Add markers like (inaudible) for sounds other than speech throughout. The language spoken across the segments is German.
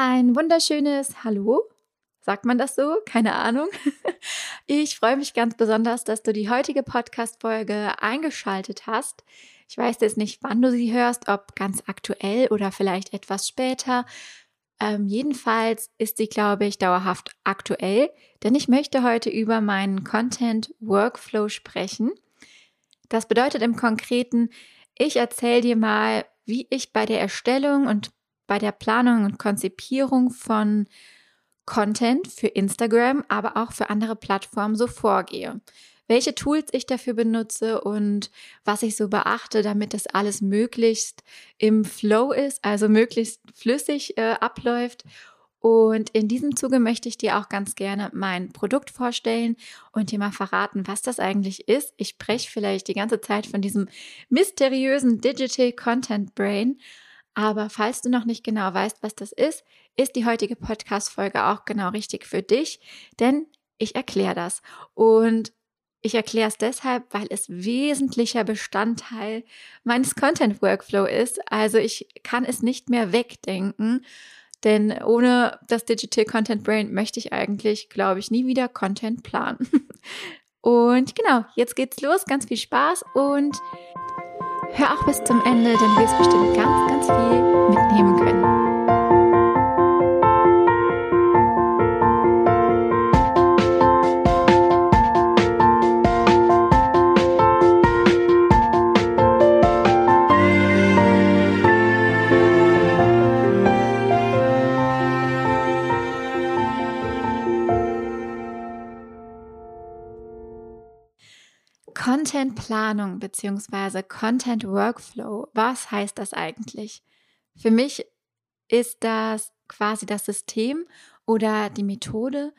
Ein wunderschönes Hallo. Sagt man das so? Keine Ahnung. (laughs) Ich freue mich ganz besonders, dass du die heutige Podcast-Folge eingeschaltet hast. Ich weiß jetzt nicht, wann du sie hörst, ob ganz aktuell oder vielleicht etwas später. Ähm, jedenfalls ist sie, glaube ich, dauerhaft aktuell, denn ich möchte heute über meinen Content Workflow sprechen. Das bedeutet im Konkreten, ich erzähle dir mal, wie ich bei der Erstellung und bei der Planung und Konzipierung von Content für Instagram, aber auch für andere Plattformen so vorgehe. Welche Tools ich dafür benutze und was ich so beachte, damit das alles möglichst im Flow ist, also möglichst flüssig äh, abläuft. Und in diesem Zuge möchte ich dir auch ganz gerne mein Produkt vorstellen und dir mal verraten, was das eigentlich ist. Ich spreche vielleicht die ganze Zeit von diesem mysteriösen Digital Content Brain. Aber falls du noch nicht genau weißt, was das ist, ist die heutige Podcast-Folge auch genau richtig für dich, denn ich erkläre das. Und ich erkläre es deshalb, weil es wesentlicher Bestandteil meines Content Workflow ist. Also ich kann es nicht mehr wegdenken, denn ohne das Digital Content Brain möchte ich eigentlich, glaube ich, nie wieder Content planen. (laughs) Und genau, jetzt geht's los. Ganz viel Spaß und Hör auch bis zum Ende, denn du wirst bestimmt ganz, ganz viel mitnehmen können. Contentplanung bzw. Content Workflow, was heißt das eigentlich? Für mich ist das quasi das System oder die Methode,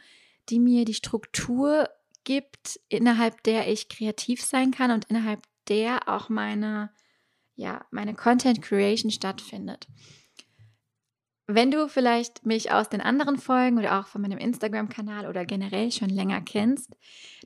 die mir die Struktur gibt, innerhalb der ich kreativ sein kann und innerhalb der auch meine, ja, meine Content Creation stattfindet. Wenn du vielleicht mich aus den anderen Folgen oder auch von meinem Instagram-Kanal oder generell schon länger kennst,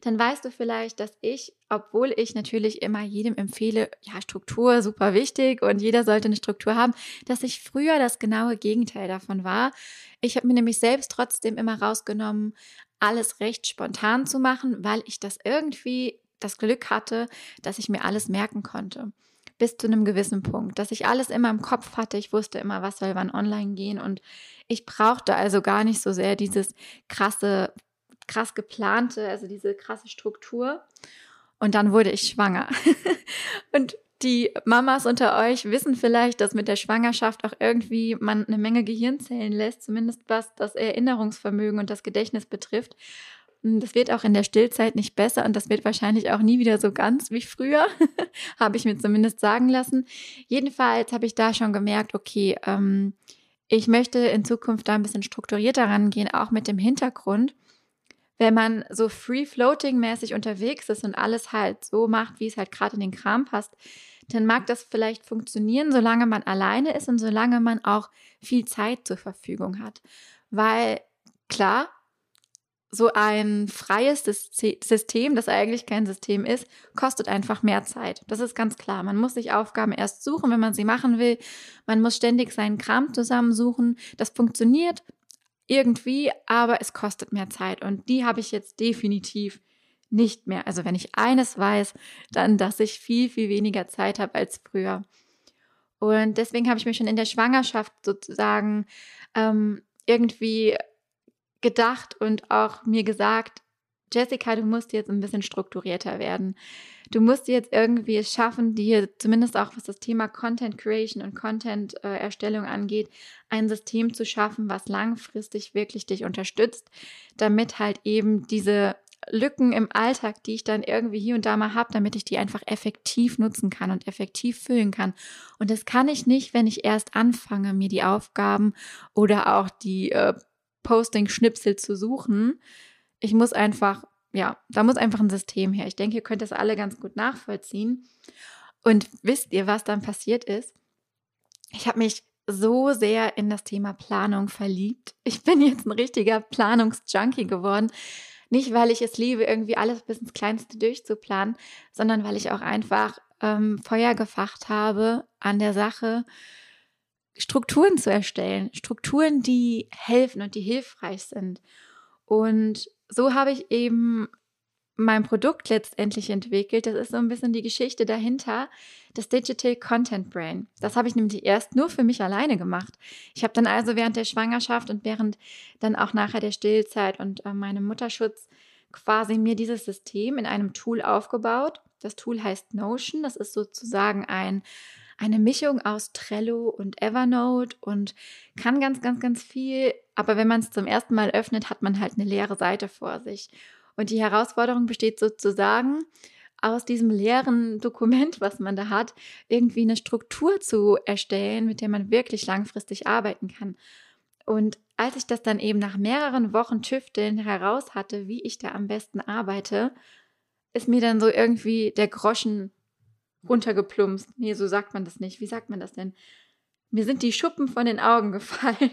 dann weißt du vielleicht, dass ich, obwohl ich natürlich immer jedem empfehle, ja, Struktur super wichtig und jeder sollte eine Struktur haben, dass ich früher das genaue Gegenteil davon war. Ich habe mir nämlich selbst trotzdem immer rausgenommen, alles recht spontan zu machen, weil ich das irgendwie das Glück hatte, dass ich mir alles merken konnte bis zu einem gewissen Punkt, dass ich alles immer im Kopf hatte. Ich wusste immer, was soll wann online gehen und ich brauchte also gar nicht so sehr dieses krasse, krass geplante, also diese krasse Struktur. Und dann wurde ich schwanger. (laughs) und die Mamas unter euch wissen vielleicht, dass mit der Schwangerschaft auch irgendwie man eine Menge Gehirnzellen lässt, zumindest was das Erinnerungsvermögen und das Gedächtnis betrifft. Hm, das wird auch in der Stillzeit nicht besser und das wird wahrscheinlich auch nie wieder so ganz wie früher, (laughs) habe ich mir zumindest sagen lassen. Jedenfalls habe ich da schon gemerkt, okay, ähm, ich möchte in Zukunft da ein bisschen strukturierter rangehen, auch mit dem Hintergrund. Wenn man so free-floating-mäßig unterwegs ist und alles halt so macht, wie es halt gerade in den Kram passt, dann mag das vielleicht funktionieren, solange man alleine ist und solange man auch viel Zeit zur Verfügung hat. Weil klar, so ein freies System, das eigentlich kein System ist, kostet einfach mehr Zeit. Das ist ganz klar. Man muss sich Aufgaben erst suchen, wenn man sie machen will. Man muss ständig seinen Kram zusammensuchen. Das funktioniert irgendwie, aber es kostet mehr Zeit. Und die habe ich jetzt definitiv nicht mehr. Also wenn ich eines weiß, dann, dass ich viel, viel weniger Zeit habe als früher. Und deswegen habe ich mir schon in der Schwangerschaft sozusagen ähm, irgendwie gedacht und auch mir gesagt, Jessica, du musst jetzt ein bisschen strukturierter werden. Du musst jetzt irgendwie es schaffen, dir zumindest auch was das Thema Content Creation und Content äh, Erstellung angeht, ein System zu schaffen, was langfristig wirklich dich unterstützt, damit halt eben diese Lücken im Alltag, die ich dann irgendwie hier und da mal habe, damit ich die einfach effektiv nutzen kann und effektiv füllen kann. Und das kann ich nicht, wenn ich erst anfange, mir die Aufgaben oder auch die äh, Posting-Schnipsel zu suchen. Ich muss einfach, ja, da muss einfach ein System her. Ich denke, ihr könnt das alle ganz gut nachvollziehen. Und wisst ihr, was dann passiert ist? Ich habe mich so sehr in das Thema Planung verliebt. Ich bin jetzt ein richtiger Planungsjunkie geworden. Nicht, weil ich es liebe, irgendwie alles bis ins Kleinste durchzuplanen, sondern weil ich auch einfach ähm, Feuer gefacht habe an der Sache, Strukturen zu erstellen, Strukturen, die helfen und die hilfreich sind. Und so habe ich eben mein Produkt letztendlich entwickelt. Das ist so ein bisschen die Geschichte dahinter, das Digital Content Brain. Das habe ich nämlich erst nur für mich alleine gemacht. Ich habe dann also während der Schwangerschaft und während dann auch nachher der Stillzeit und äh, meinem Mutterschutz quasi mir dieses System in einem Tool aufgebaut. Das Tool heißt Notion. Das ist sozusagen ein eine Mischung aus Trello und Evernote und kann ganz, ganz, ganz viel. Aber wenn man es zum ersten Mal öffnet, hat man halt eine leere Seite vor sich. Und die Herausforderung besteht sozusagen, aus diesem leeren Dokument, was man da hat, irgendwie eine Struktur zu erstellen, mit der man wirklich langfristig arbeiten kann. Und als ich das dann eben nach mehreren Wochen Tüfteln heraus hatte, wie ich da am besten arbeite, ist mir dann so irgendwie der Groschen runtergeplumpst. Nee, so sagt man das nicht. Wie sagt man das denn? Mir sind die Schuppen von den Augen (laughs) gefallen.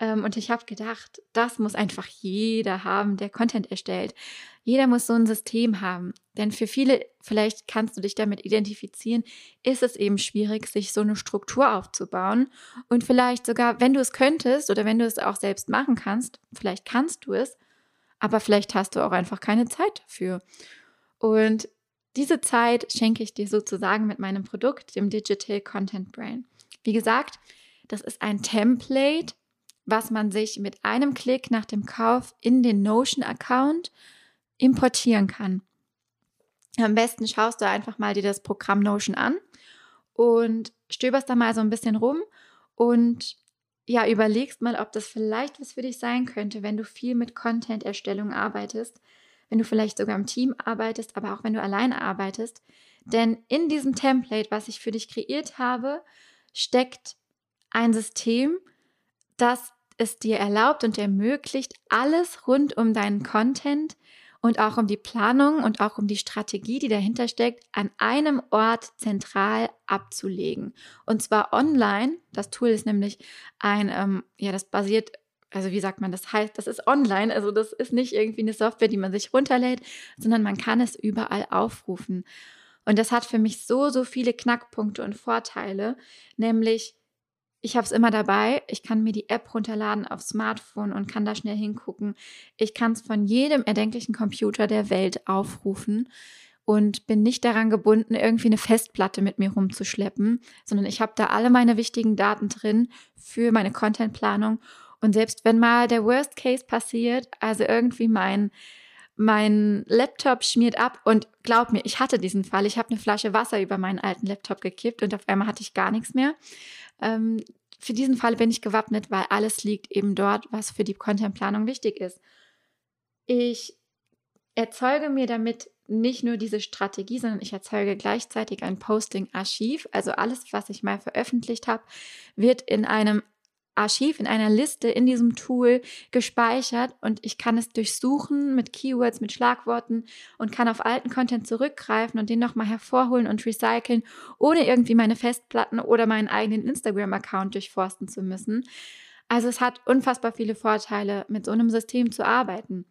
Ähm, und ich habe gedacht, das muss einfach jeder haben, der Content erstellt. Jeder muss so ein System haben. Denn für viele, vielleicht kannst du dich damit identifizieren, ist es eben schwierig, sich so eine Struktur aufzubauen. Und vielleicht sogar, wenn du es könntest oder wenn du es auch selbst machen kannst, vielleicht kannst du es, aber vielleicht hast du auch einfach keine Zeit dafür. Und diese Zeit schenke ich dir sozusagen mit meinem Produkt, dem Digital Content Brain. Wie gesagt, das ist ein Template, was man sich mit einem Klick nach dem Kauf in den Notion-Account importieren kann. Am besten schaust du einfach mal dir das Programm Notion an und stöberst da mal so ein bisschen rum und ja, überlegst mal, ob das vielleicht was für dich sein könnte, wenn du viel mit Content-Erstellung arbeitest, wenn du vielleicht sogar im Team arbeitest, aber auch wenn du alleine arbeitest. Denn in diesem Template, was ich für dich kreiert habe, steckt ein System, das es dir erlaubt und ermöglicht, alles rund um deinen Content und auch um die Planung und auch um die Strategie, die dahinter steckt, an einem Ort zentral abzulegen. Und zwar online. Das Tool ist nämlich ein, ähm, ja, das basiert also wie sagt man, das heißt, das ist online, also das ist nicht irgendwie eine Software, die man sich runterlädt, sondern man kann es überall aufrufen. Und das hat für mich so, so viele Knackpunkte und Vorteile, nämlich ich habe es immer dabei, ich kann mir die App runterladen auf Smartphone und kann da schnell hingucken. Ich kann es von jedem erdenklichen Computer der Welt aufrufen und bin nicht daran gebunden, irgendwie eine Festplatte mit mir rumzuschleppen, sondern ich habe da alle meine wichtigen Daten drin für meine Contentplanung und selbst wenn mal der Worst Case passiert, also irgendwie mein, mein Laptop schmiert ab und glaub mir, ich hatte diesen Fall. Ich habe eine Flasche Wasser über meinen alten Laptop gekippt und auf einmal hatte ich gar nichts mehr. Ähm, für diesen Fall bin ich gewappnet, weil alles liegt eben dort, was für die Contentplanung wichtig ist. Ich erzeuge mir damit nicht nur diese Strategie, sondern ich erzeuge gleichzeitig ein Posting-Archiv. Also alles, was ich mal veröffentlicht habe, wird in einem Archiv in einer Liste in diesem Tool gespeichert und ich kann es durchsuchen mit Keywords, mit Schlagworten und kann auf alten Content zurückgreifen und den nochmal hervorholen und recyceln, ohne irgendwie meine Festplatten oder meinen eigenen Instagram-Account durchforsten zu müssen. Also es hat unfassbar viele Vorteile, mit so einem System zu arbeiten.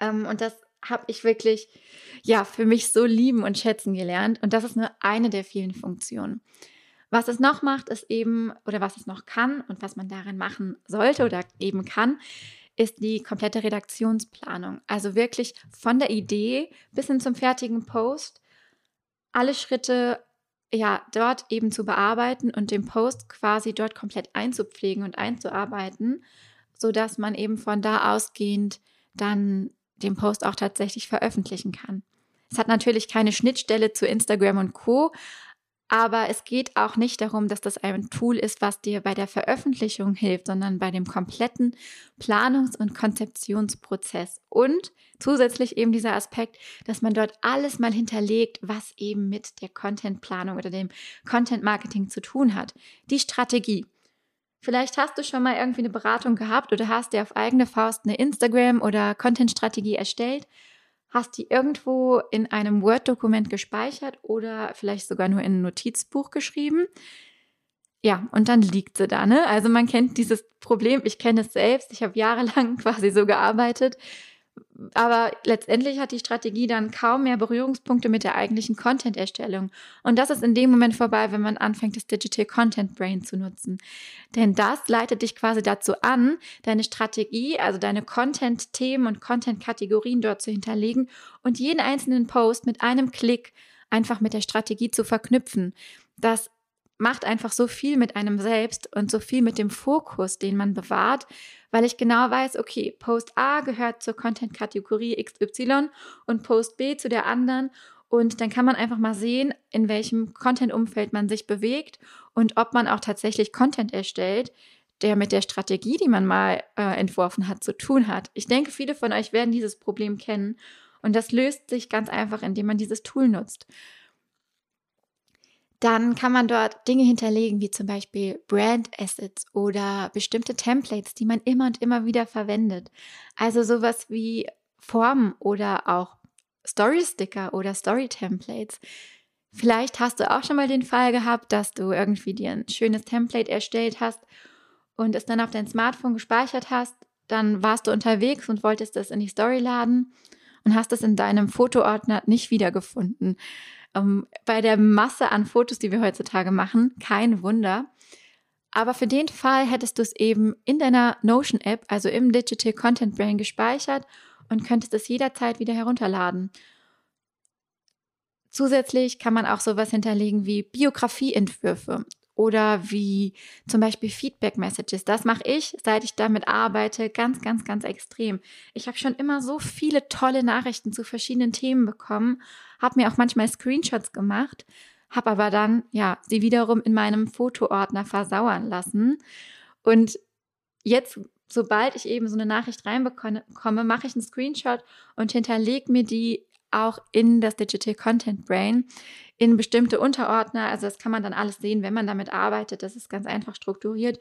Ähm, und das habe ich wirklich, ja, für mich so lieben und schätzen gelernt. Und das ist nur eine der vielen Funktionen. Was es noch macht, ist eben, oder was es noch kann und was man darin machen sollte oder eben kann, ist die komplette Redaktionsplanung. Also wirklich von der Idee bis hin zum fertigen Post alle Schritte ja dort eben zu bearbeiten und den Post quasi dort komplett einzupflegen und einzuarbeiten, sodass man eben von da ausgehend dann den Post auch tatsächlich veröffentlichen kann. Es hat natürlich keine Schnittstelle zu Instagram und Co, aber es geht auch nicht darum, dass das ein Tool ist, was dir bei der Veröffentlichung hilft, sondern bei dem kompletten Planungs- und Konzeptionsprozess. Und zusätzlich eben dieser Aspekt, dass man dort alles mal hinterlegt, was eben mit der Contentplanung oder dem Content Marketing zu tun hat. Die Strategie. Vielleicht hast du schon mal irgendwie eine Beratung gehabt oder hast dir auf eigene Faust eine Instagram- oder Content-Strategie erstellt hast die irgendwo in einem Word-Dokument gespeichert oder vielleicht sogar nur in ein Notizbuch geschrieben. Ja, und dann liegt sie da, ne? Also man kennt dieses Problem, ich kenne es selbst, ich habe jahrelang (laughs) quasi so gearbeitet. Aber letztendlich hat die Strategie dann kaum mehr Berührungspunkte mit der eigentlichen Content-Erstellung. Und das ist in dem Moment vorbei, wenn man anfängt, das Digital Content Brain zu nutzen. Denn das leitet dich quasi dazu an, deine Strategie, also deine Content-Themen und Content-Kategorien dort zu hinterlegen und jeden einzelnen Post mit einem Klick einfach mit der Strategie zu verknüpfen. Das macht einfach so viel mit einem selbst und so viel mit dem Fokus, den man bewahrt, weil ich genau weiß, okay, Post A gehört zur Content-Kategorie XY und Post B zu der anderen. Und dann kann man einfach mal sehen, in welchem Content-Umfeld man sich bewegt und ob man auch tatsächlich Content erstellt, der mit der Strategie, die man mal äh, entworfen hat, zu tun hat. Ich denke, viele von euch werden dieses Problem kennen. Und das löst sich ganz einfach, indem man dieses Tool nutzt dann kann man dort Dinge hinterlegen, wie zum Beispiel Brand Assets oder bestimmte Templates, die man immer und immer wieder verwendet. Also sowas wie Formen oder auch Story-Sticker oder Story-Templates. Vielleicht hast du auch schon mal den Fall gehabt, dass du irgendwie dir ein schönes Template erstellt hast und es dann auf dein Smartphone gespeichert hast. Dann warst du unterwegs und wolltest es in die Story laden und hast es in deinem Fotoordner nicht wiedergefunden. Ähm, bei der Masse an Fotos, die wir heutzutage machen, kein Wunder. Aber für den Fall hättest du es eben in deiner Notion-App, also im Digital Content Brain, gespeichert und könntest es jederzeit wieder herunterladen. Zusätzlich kann man auch sowas hinterlegen wie Biografieentwürfe oder wie zum Beispiel Feedback Messages. Das mache ich, seit ich damit arbeite, ganz, ganz, ganz extrem. Ich habe schon immer so viele tolle Nachrichten zu verschiedenen Themen bekommen, habe mir auch manchmal Screenshots gemacht, habe aber dann ja sie wiederum in meinem Fotoordner versauern lassen. Und jetzt, sobald ich eben so eine Nachricht reinbekomme, mache ich einen Screenshot und hinterlege mir die auch in das Digital Content Brain in bestimmte Unterordner. Also das kann man dann alles sehen, wenn man damit arbeitet. Das ist ganz einfach strukturiert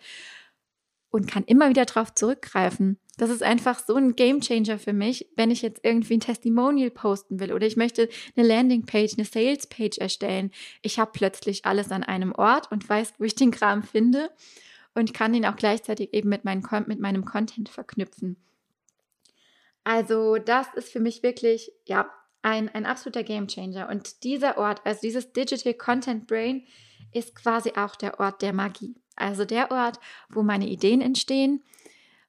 und kann immer wieder darauf zurückgreifen. Das ist einfach so ein Gamechanger für mich, wenn ich jetzt irgendwie ein Testimonial posten will oder ich möchte eine Landingpage, eine Salespage erstellen. Ich habe plötzlich alles an einem Ort und weiß, wo ich den Kram finde und kann ihn auch gleichzeitig eben mit, meinem, mit meinem Content verknüpfen. Also das ist für mich wirklich, ja, ein, ein absoluter Gamechanger. Und dieser Ort, also dieses Digital Content Brain, ist quasi auch der Ort der Magie. Also der Ort, wo meine Ideen entstehen,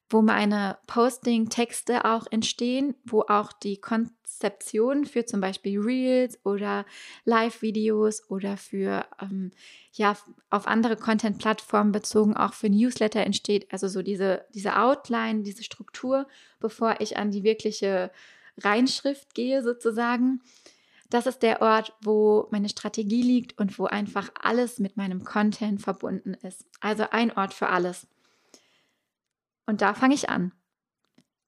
wo meine Posting-Texte auch entstehen, wo auch die Konzeption für zum Beispiel Reels oder Live-Videos oder für ähm, ja auf andere Content-Plattformen bezogen auch für Newsletter entsteht. Also so diese, diese Outline, diese Struktur, bevor ich an die wirkliche Reinschrift gehe sozusagen. Das ist der Ort, wo meine Strategie liegt und wo einfach alles mit meinem Content verbunden ist. Also ein Ort für alles. Und da fange ich an.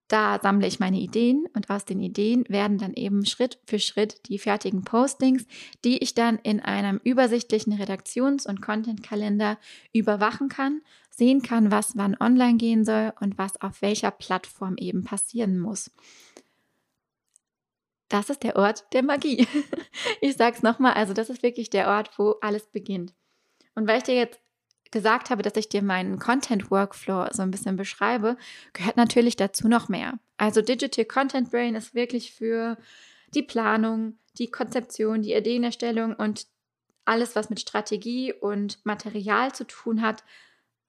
Da sammle ich meine Ideen und aus den Ideen werden dann eben Schritt für Schritt die fertigen Postings, die ich dann in einem übersichtlichen Redaktions- und Content-Kalender überwachen kann, sehen kann, was wann online gehen soll und was auf welcher Plattform eben passieren muss das ist der Ort der Magie. (laughs) Ich sage es nochmal, also das ist wirklich der Ort, wo alles beginnt. Und weil ich dir jetzt gesagt habe, dass ich dir meinen Content Workflow so ein bisschen beschreibe, gehört natürlich dazu noch mehr. Also Digital Content Brain ist wirklich für die Planung, die Konzeption, die Ideenerstellung und alles, was mit Strategie und Material zu tun hat,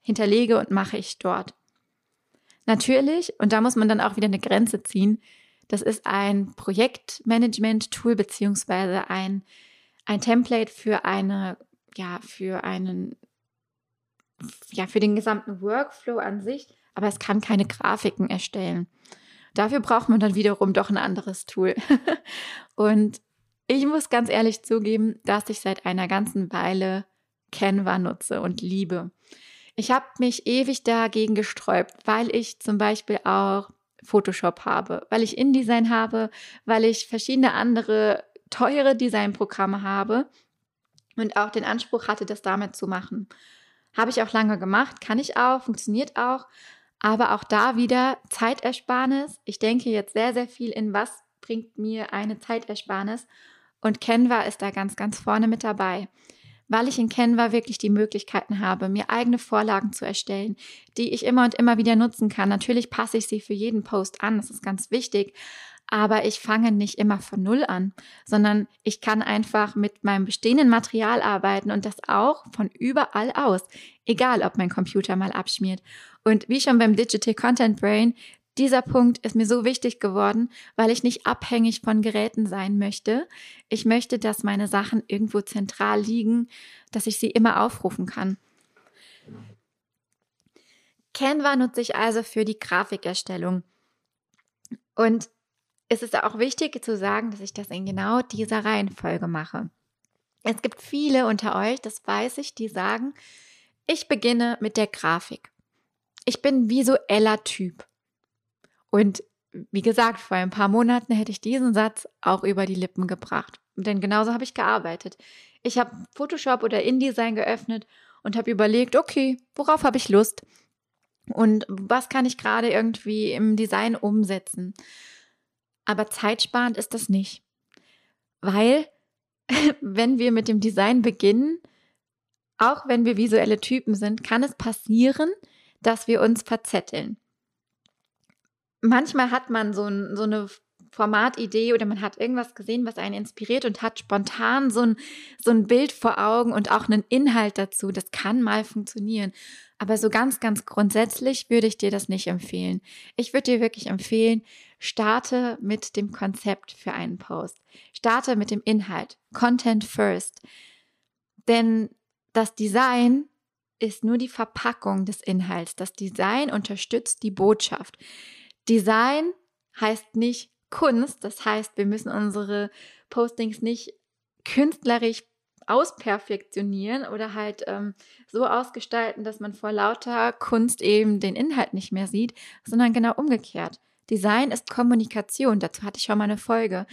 hinterlege und mache ich dort. Natürlich, und da muss man dann auch wieder eine Grenze ziehen, das ist ein Projektmanagement-Tool beziehungsweise ein, ein Template für eine, ja, für einen, ja, für den gesamten Workflow an sich, aber es kann keine Grafiken erstellen. Dafür braucht man dann wiederum doch ein anderes Tool. (laughs) und ich muss ganz ehrlich zugeben, dass ich seit einer ganzen Weile Canva nutze und liebe. Ich habe mich ewig dagegen gesträubt, weil ich zum Beispiel auch Photoshop habe, weil ich InDesign habe, weil ich verschiedene andere teure Designprogramme habe und auch den Anspruch hatte, das damit zu machen. Habe ich auch lange gemacht, kann ich auch, funktioniert auch, aber auch da wieder Zeitersparnis. Ich denke jetzt sehr, sehr viel in, was bringt mir eine Zeitersparnis und Canva ist da ganz, ganz vorne mit dabei weil ich in Canva wirklich die Möglichkeiten habe, mir eigene Vorlagen zu erstellen, die ich immer und immer wieder nutzen kann. Natürlich passe ich sie für jeden Post an, das ist ganz wichtig. Aber ich fange nicht immer von Null an, sondern ich kann einfach mit meinem bestehenden Material arbeiten und das auch von überall aus, egal ob mein Computer mal abschmiert. Und wie schon beim Digital Content Brain, dieser Punkt ist mir so wichtig geworden, weil ich nicht abhängig von Geräten sein möchte. Ich möchte, dass meine Sachen irgendwo zentral liegen, dass ich sie immer aufrufen kann. Canva nutze ich also für die Grafikerstellung. Und es ist auch wichtig zu sagen, dass ich das in genau dieser Reihenfolge mache. Es gibt viele unter euch, das weiß ich, die sagen, ich beginne mit der Grafik. Ich bin visueller Typ. Und wie gesagt, vor ein paar Monaten hätte ich diesen Satz auch über die Lippen gebracht. Denn genauso habe ich gearbeitet. Ich habe Photoshop oder InDesign geöffnet und habe überlegt, okay, worauf habe ich Lust? Und was kann ich gerade irgendwie im Design umsetzen? Aber zeitsparend ist das nicht. Weil, (laughs) wenn wir mit dem Design beginnen, auch wenn wir visuelle Typen sind, kann es passieren, dass wir uns verzetteln. Manchmal hat man so, ein, so eine Formatidee oder man hat irgendwas gesehen, was einen inspiriert und hat spontan so ein, so ein Bild vor Augen und auch einen Inhalt dazu. Das kann mal funktionieren. Aber so ganz, ganz grundsätzlich würde ich dir das nicht empfehlen. Ich würde dir wirklich empfehlen, starte mit dem Konzept für einen Post. Starte mit dem Inhalt. Content first. Denn das Design ist nur die Verpackung des Inhalts. Das Design unterstützt die Botschaft. Design heißt nicht Kunst. Das heißt, wir müssen unsere Postings nicht künstlerisch ausperfektionieren oder halt ähm, so ausgestalten, dass man vor lauter Kunst eben den Inhalt nicht mehr sieht, sondern genau umgekehrt. Design ist Kommunikation. Dazu hatte ich schon mal eine Folge.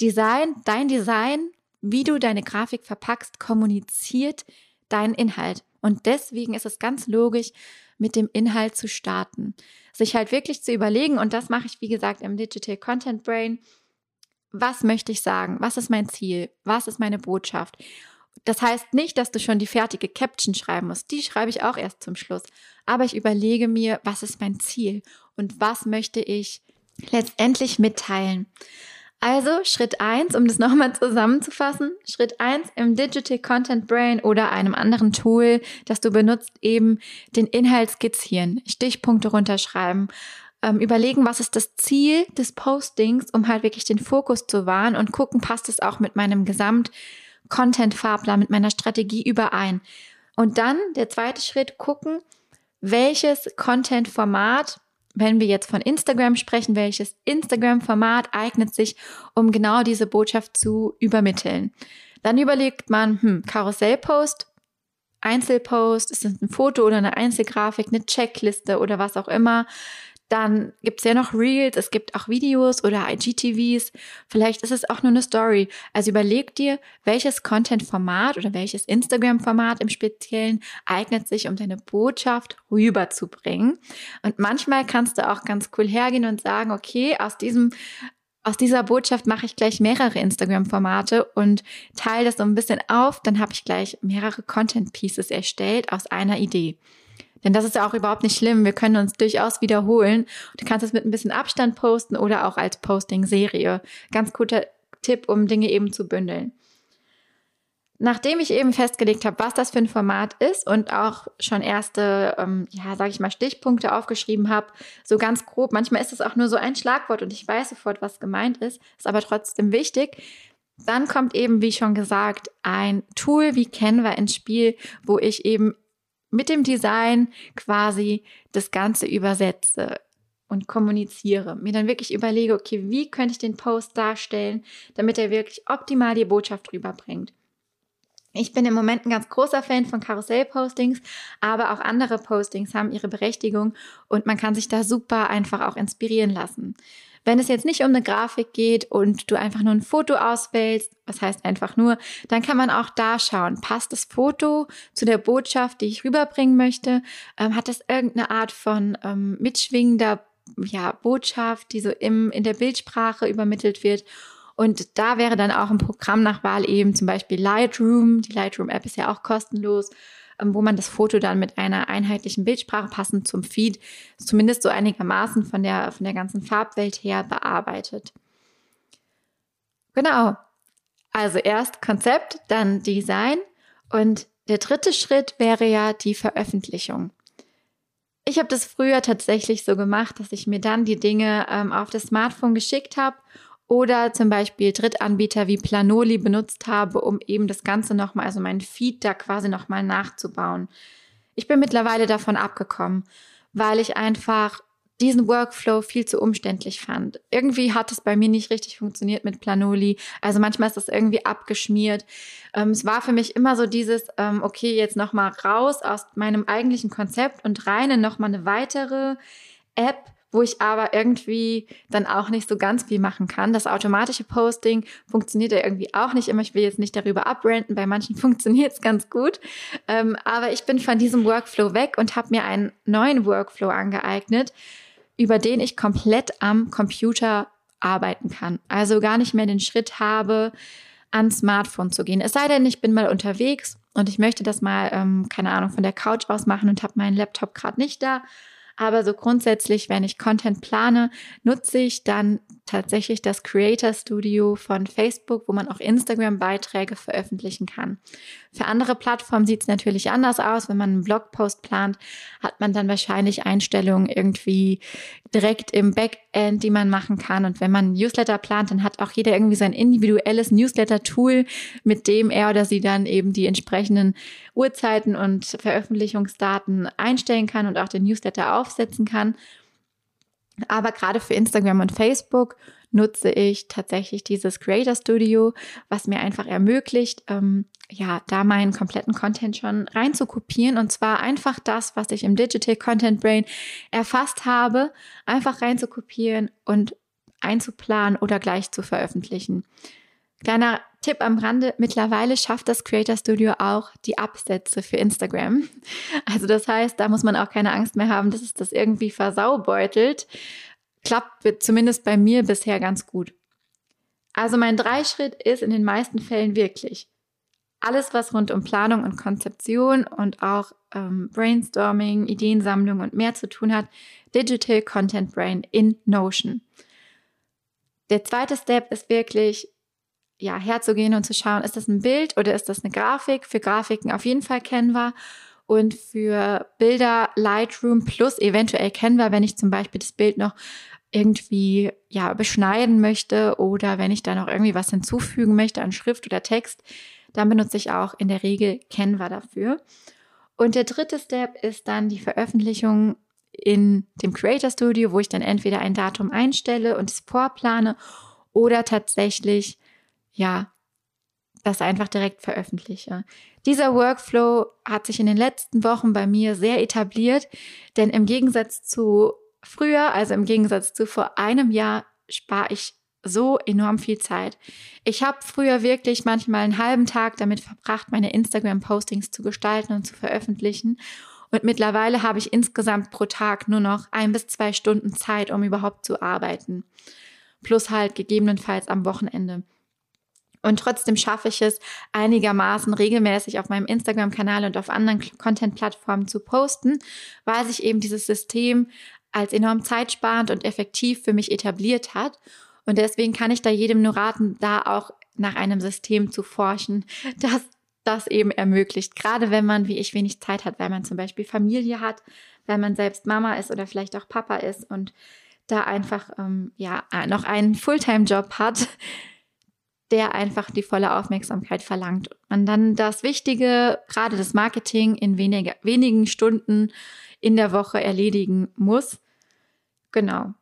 Design, dein Design, wie du deine Grafik verpackst, kommuniziert deinen Inhalt. Und deswegen ist es ganz logisch, mit dem Inhalt zu starten. Sich halt wirklich zu überlegen, und das mache ich, wie gesagt, im Digital Content Brain, was möchte ich sagen? Was ist mein Ziel? Was ist meine Botschaft? Das heißt nicht, dass du schon die fertige Caption schreiben musst. Die schreibe ich auch erst zum Schluss. Aber ich überlege mir, was ist mein Ziel und was möchte ich letztendlich mitteilen. Also Schritt eins, um das (laughs) nochmal zusammenzufassen. Schritt eins im Digital Content Brain oder einem anderen Tool, das du benutzt, eben den Inhalt skizzieren, Stichpunkte runterschreiben ähm, überlegen, was ist das Ziel des Postings, um halt wirklich den Fokus zu wahren und gucken, passt es auch mit meinem Gesamt-Content-Fahrplan, mit meiner Strategie überein. Und dann der zweite Schritt, gucken, welches Content-Format, wenn wir jetzt von Instagram sprechen, welches Instagram-Format eignet sich, um genau diese Botschaft zu übermitteln. Dann überlegt man, hm, Karussellpost, Einzelpost, ist es ein Foto oder eine Einzelgrafik, eine Checkliste oder was auch immer. Dann gibt es ja noch Reels, es gibt auch Videos oder IGTVs. Vielleicht ist es auch nur eine Story. Also überleg dir, welches Content-Format oder welches Instagram-Format im Speziellen eignet sich, um deine Botschaft rüberzubringen. Und manchmal kannst du auch ganz cool hergehen und sagen, okay, aus diesem aus dieser Botschaft mache ich gleich mehrere Instagram-Formate und teile das so ein bisschen auf. Dann habe ich gleich mehrere Content-Pieces erstellt aus einer Idee. Denn das ist ja auch überhaupt nicht schlimm. Wir können uns durchaus wiederholen. Du kannst es mit ein bisschen Abstand posten oder auch als Posting-Serie. Ganz guter Tipp, um Dinge eben zu bündeln. Nachdem ich eben festgelegt habe, was das für ein Format ist und auch schon erste, ähm, ja, sage ich mal, Stichpunkte aufgeschrieben habe, so ganz grob, manchmal ist es auch nur so ein Schlagwort und ich weiß sofort, was gemeint ist, ist aber trotzdem wichtig. Dann kommt eben, wie schon gesagt, ein Tool wie Canva ins Spiel, wo ich eben mit dem Design quasi das Ganze übersetze und kommuniziere, mir dann wirklich überlege, okay, wie könnte ich den Post darstellen, damit er wirklich optimal die Botschaft rüberbringt. Ich bin im Moment ein ganz großer Fan von Karussell-Postings, aber auch andere Postings haben ihre Berechtigung und man kann sich da super einfach auch inspirieren lassen. Wenn es jetzt nicht um eine Grafik geht und du einfach nur ein Foto auswählst, was heißt einfach nur, dann kann man auch da schauen, passt das Foto zu der Botschaft, die ich rüberbringen möchte? Ähm, hat das irgendeine Art von ähm, mitschwingender ja, Botschaft, die so im, in der Bildsprache übermittelt wird? Und da wäre dann auch ein Programm nach Wahl eben zum Beispiel Lightroom. Die Lightroom-App ist ja auch kostenlos. Ähm, wo man das Foto dann mit einer einheitlichen Bildsprache passend zum Feed zumindest so einigermaßen von der, von der ganzen Farbwelt her bearbeitet. Genau. Also erst Konzept, dann Design und der dritte Schritt wäre ja die Veröffentlichung. Ich habe das früher tatsächlich so gemacht, dass ich mir dann die Dinge ähm, auf das Smartphone geschickt habe oder zum Beispiel Drittanbieter wie Planoli benutzt habe, um eben das Ganze nochmal, also mein Feed da quasi nochmal nachzubauen. Ich bin mittlerweile davon abgekommen, weil ich einfach diesen Workflow viel zu umständlich fand. Irgendwie hat es bei mir nicht richtig funktioniert mit Planoli. Also manchmal ist das irgendwie abgeschmiert. Ähm, es war für mich immer so dieses, ähm, okay, jetzt nochmal raus aus meinem eigentlichen Konzept und rein in nochmal eine weitere App, wo ich aber irgendwie dann auch nicht so ganz viel machen kann. Das automatische Posting funktioniert ja irgendwie auch nicht immer. Ich will jetzt nicht darüber abrenten, bei manchen (laughs) funktioniert es ganz gut. Ähm, aber ich bin von diesem Workflow weg und habe mir einen neuen Workflow angeeignet, über den ich komplett am Computer arbeiten kann. Also gar nicht mehr den Schritt habe, ans Smartphone zu gehen. Es sei denn, ich bin mal unterwegs und ich möchte das mal, ähm, keine Ahnung, von der Couch aus machen und habe meinen Laptop gerade nicht da aber so grundsätzlich, wenn ich Content plane, nutze ich dann tatsächlich das Creator Studio von Facebook, wo man auch Instagram-Beiträge veröffentlichen kann. Für andere Plattformen sieht es natürlich anders aus. Wenn man einen Blogpost plant, hat man dann wahrscheinlich Einstellungen irgendwie direkt im Backend, die man machen kann. Und wenn man Newsletter plant, dann hat auch jeder irgendwie sein individuelles Newsletter-Tool, mit dem er oder sie dann eben die entsprechenden Uhrzeiten und Veröffentlichungsdaten einstellen kann und auch den Newsletter aufsetzen kann. Aber gerade für Instagram und Facebook nutze ich tatsächlich dieses Creator Studio, was mir einfach ermöglicht, ähm, ja, da meinen kompletten Content schon rein zu kopieren und zwar einfach das, was ich im Digital Content Brain erfasst habe, einfach rein zu kopieren und einzuplanen oder gleich zu veröffentlichen. Kleiner Tipp am Rande, mittlerweile schafft das Creator Studio auch die Absätze für Instagram. Also das heißt, da muss man auch keine Angst mehr haben, dass es das irgendwie versaubeutelt. Klappt zumindest bei mir bisher ganz gut. Also mein Dreischritt ist in den meisten Fällen wirklich alles, was rund um Planung und Konzeption und auch ähm, Brainstorming, Ideensammlung und mehr zu tun hat, Digital Content Brain in Notion. Der zweite Step ist wirklich ja, herzugehen und zu schauen, ist das ein Bild oder ist das eine Grafik? Für Grafiken auf jeden Fall Canva und für Bilder Lightroom plus eventuell Canva, wenn ich zum Beispiel das Bild noch irgendwie ja beschneiden möchte oder wenn ich da noch irgendwie was hinzufügen möchte an Schrift oder Text, dann benutze ich auch in der Regel Canva dafür. Und der dritte Step ist dann die Veröffentlichung in dem Creator Studio, wo ich dann entweder ein Datum einstelle und es vorplane oder tatsächlich ja, das einfach direkt veröffentliche. Dieser Workflow hat sich in den letzten Wochen bei mir sehr etabliert, denn im Gegensatz zu früher, also im Gegensatz zu vor einem Jahr, spare ich so enorm viel Zeit. Ich habe früher wirklich manchmal einen halben Tag damit verbracht, meine Instagram-Postings zu gestalten und zu veröffentlichen. Und mittlerweile habe ich insgesamt pro Tag nur noch ein bis zwei Stunden Zeit, um überhaupt zu arbeiten. Plus halt gegebenenfalls am Wochenende. Und trotzdem schaffe ich es einigermaßen regelmäßig auf meinem Instagram-Kanal und auf anderen Content-Plattformen zu posten, weil sich eben dieses System als enorm zeitsparend und effektiv für mich etabliert hat. Und deswegen kann ich da jedem nur raten, da auch nach einem System zu forschen, (laughs) das das eben ermöglicht. Gerade wenn man, wie ich, wenig Zeit hat, weil man zum Beispiel Familie hat, weil man selbst Mama ist oder vielleicht auch Papa ist und da einfach ähm, ja noch einen Fulltime-Job hat, der einfach die volle Aufmerksamkeit verlangt. Und dann das Wichtige, gerade das Marketing in weniger, wenigen Stunden in der Woche erledigen muss. Genau.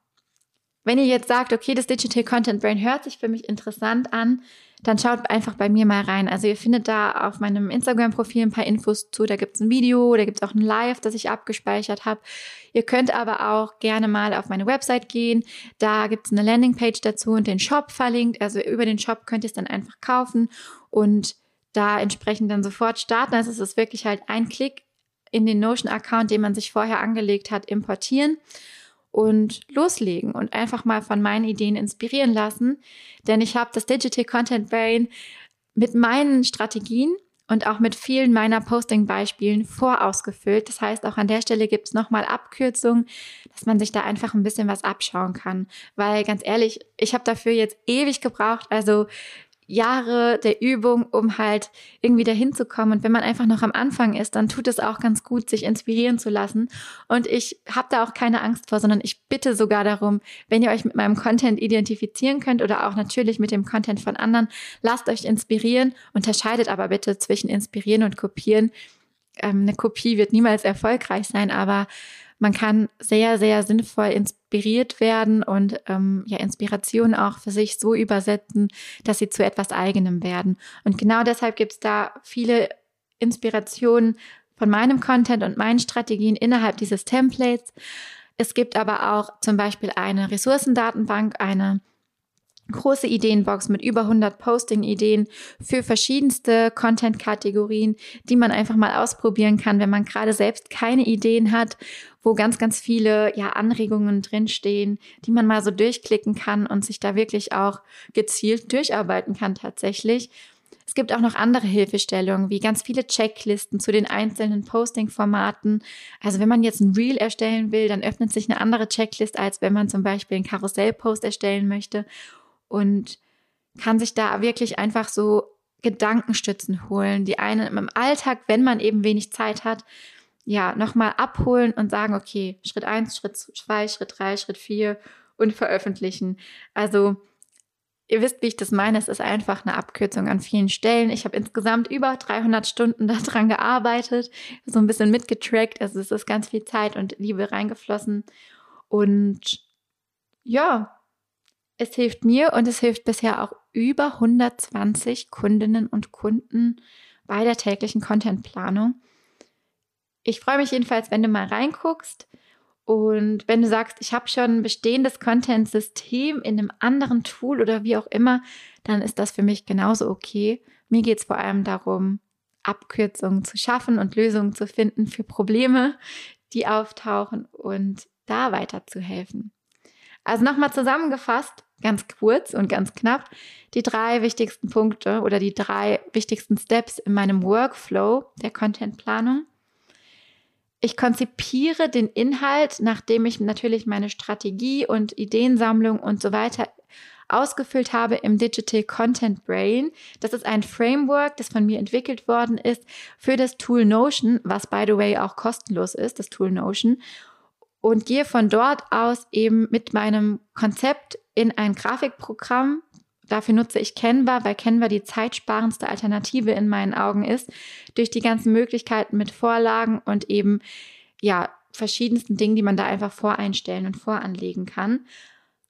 Wenn ihr jetzt sagt, okay, das Digital Content Brain hört sich für mich interessant an, dann schaut einfach bei mir mal rein. Also ihr findet da auf meinem Instagram-Profil ein paar Infos zu. Da gibt es ein Video, da gibt es auch ein Live, das ich abgespeichert habe. Ihr könnt aber auch gerne mal auf meine Website gehen. Da gibt es eine Landingpage dazu und den Shop verlinkt. Also über den Shop könnt ihr es dann einfach kaufen und da entsprechend dann sofort starten. Also es ist wirklich halt ein Klick in den Notion-Account, den man sich vorher angelegt hat, importieren und loslegen und einfach mal von meinen Ideen inspirieren lassen. Denn ich habe das Digital Content Brain mit meinen Strategien und auch mit vielen meiner Posting-Beispielen vorausgefüllt. Das heißt, auch an der Stelle gibt es nochmal Abkürzungen, dass man sich da einfach ein bisschen was abschauen kann. Weil ganz ehrlich, ich habe dafür jetzt ewig gebraucht. Also Jahre der Übung, um halt irgendwie dahin zu kommen. Und wenn man einfach noch am Anfang ist, dann tut es auch ganz gut, sich inspirieren zu lassen. Und ich habe da auch keine Angst vor, sondern ich bitte sogar darum, wenn ihr euch mit meinem Content identifizieren könnt oder auch natürlich mit dem Content von anderen, lasst euch inspirieren. Unterscheidet aber bitte zwischen inspirieren und kopieren. Ähm, eine Kopie wird niemals erfolgreich sein, aber man kann sehr, sehr sinnvoll inspiriert werden und ähm, ja, Inspiration auch für sich so übersetzen, dass sie zu etwas Eigenem werden. Und genau deshalb gibt es da viele Inspirationen von meinem Content und meinen Strategien innerhalb dieses Templates. Es gibt aber auch zum Beispiel eine Ressourcendatenbank, eine große Ideenbox mit über 100 Posting-Ideen für verschiedenste Content-Kategorien, die man einfach mal ausprobieren kann, wenn man gerade selbst keine Ideen hat, wo ganz, ganz viele ja, Anregungen drinstehen, die man mal so durchklicken kann und sich da wirklich auch gezielt durcharbeiten kann tatsächlich. Es gibt auch noch andere Hilfestellungen, wie ganz viele Checklisten zu den einzelnen Posting-Formaten. Also wenn man jetzt ein Reel erstellen will, dann öffnet sich eine andere Checklist, als wenn man zum Beispiel einen Karussell-Post erstellen möchte und kann sich da wirklich einfach so Gedankenstützen holen, die einen im Alltag, wenn man eben wenig Zeit hat, ja, nochmal abholen und sagen, okay, Schritt eins, Schritt zwei, Schritt drei, Schritt vier und veröffentlichen. Also, ihr wisst, wie ich das meine. Es ist einfach eine Abkürzung an vielen Stellen. Ich habe insgesamt über 300 Stunden (laughs) daran gearbeitet, so ein bisschen mitgetrackt. Also, es ist ganz viel Zeit und Liebe reingeflossen. Und ja, es hilft mir und es hilft bisher auch über 120 Kundinnen und Kunden bei der täglichen Contentplanung. Ich freue mich jedenfalls, wenn du mal reinguckst und wenn du sagst, ich habe schon ein bestehendes Content-System in einem anderen Tool oder wie auch immer, dann ist das für mich genauso okay. Mir geht es vor allem darum, Abkürzungen zu schaffen und Lösungen zu finden für Probleme, die auftauchen und da weiterzuhelfen. Also nochmal zusammengefasst, ganz kurz und ganz knapp, die drei wichtigsten Punkte oder die drei wichtigsten Steps in meinem Workflow der Contentplanung. Ich konzipiere den Inhalt, nachdem ich natürlich meine Strategie und Ideensammlung und so weiter ausgefüllt habe im Digital Content Brain. Das ist ein Framework, das von mir entwickelt worden ist für das Tool Notion, was by the way auch kostenlos ist, das Tool Notion und gehe von dort aus eben mit meinem Konzept in ein Grafikprogramm. Dafür nutze ich Canva, weil Canva die zeitsparendste Alternative in meinen Augen ist, durch die ganzen Möglichkeiten mit Vorlagen und eben ja verschiedensten Dingen, die man da einfach voreinstellen und voranlegen kann.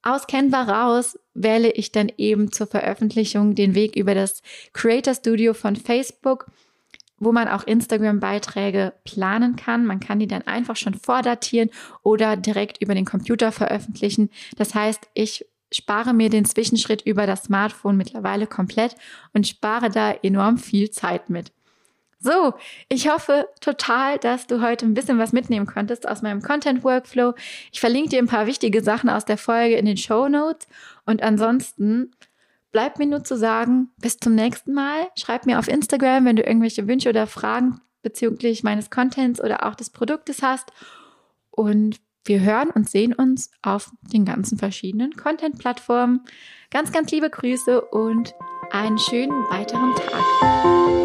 Aus Canva raus wähle ich dann eben zur Veröffentlichung den Weg über das Creator Studio von Facebook wo man auch Instagram-Beiträge planen kann. Man kann die dann einfach schon vordatieren oder direkt über den Computer veröffentlichen. Das heißt, ich spare mir den Zwischenschritt über das Smartphone mittlerweile komplett und spare da enorm viel Zeit mit. So, ich hoffe total, dass du heute ein bisschen was mitnehmen konntest aus meinem Content Workflow. Ich verlinke dir ein paar wichtige Sachen aus der Folge in den Show Notes und ansonsten bleibt mir nur zu sagen, bis zum nächsten Mal. Schreib mir auf Instagram, wenn du irgendwelche Wünsche oder Fragen bezüglich meines Contents oder auch des Produktes hast. Und wir hören und sehen uns auf den ganzen verschiedenen Content-Plattformen. Ganz, ganz liebe Grüße und einen schönen weiteren Tag.